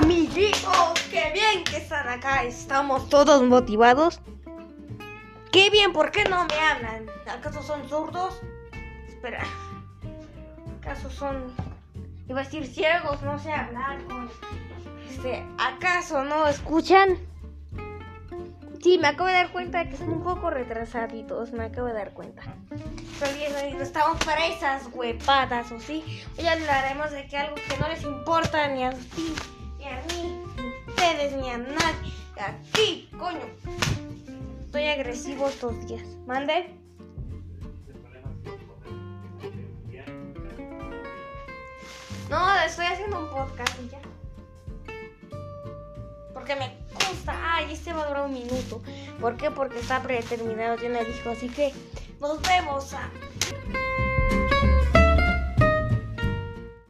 amiguitos, qué bien que están acá, estamos todos motivados. Qué bien, ¿por qué no me hablan? ¿Acaso son zurdos? Espera, ¿acaso son, iba a decir ciegos, no sé hablar Este, ¿acaso no escuchan? Sí, me acabo de dar cuenta de que son un poco retrasaditos, me acabo de dar cuenta. Estamos para esas huepadas, ¿o sí? Hoy hablaremos de que algo que no les importa ni a ti, ni a nadie. A ti, coño. Estoy agresivo estos días. ¿Mande? No, estoy haciendo un podcast y ya. Porque me gusta. Ay, este va a durar un minuto. ¿Por qué? Porque está predeterminado, tiene el hijo. Así que nos vemos.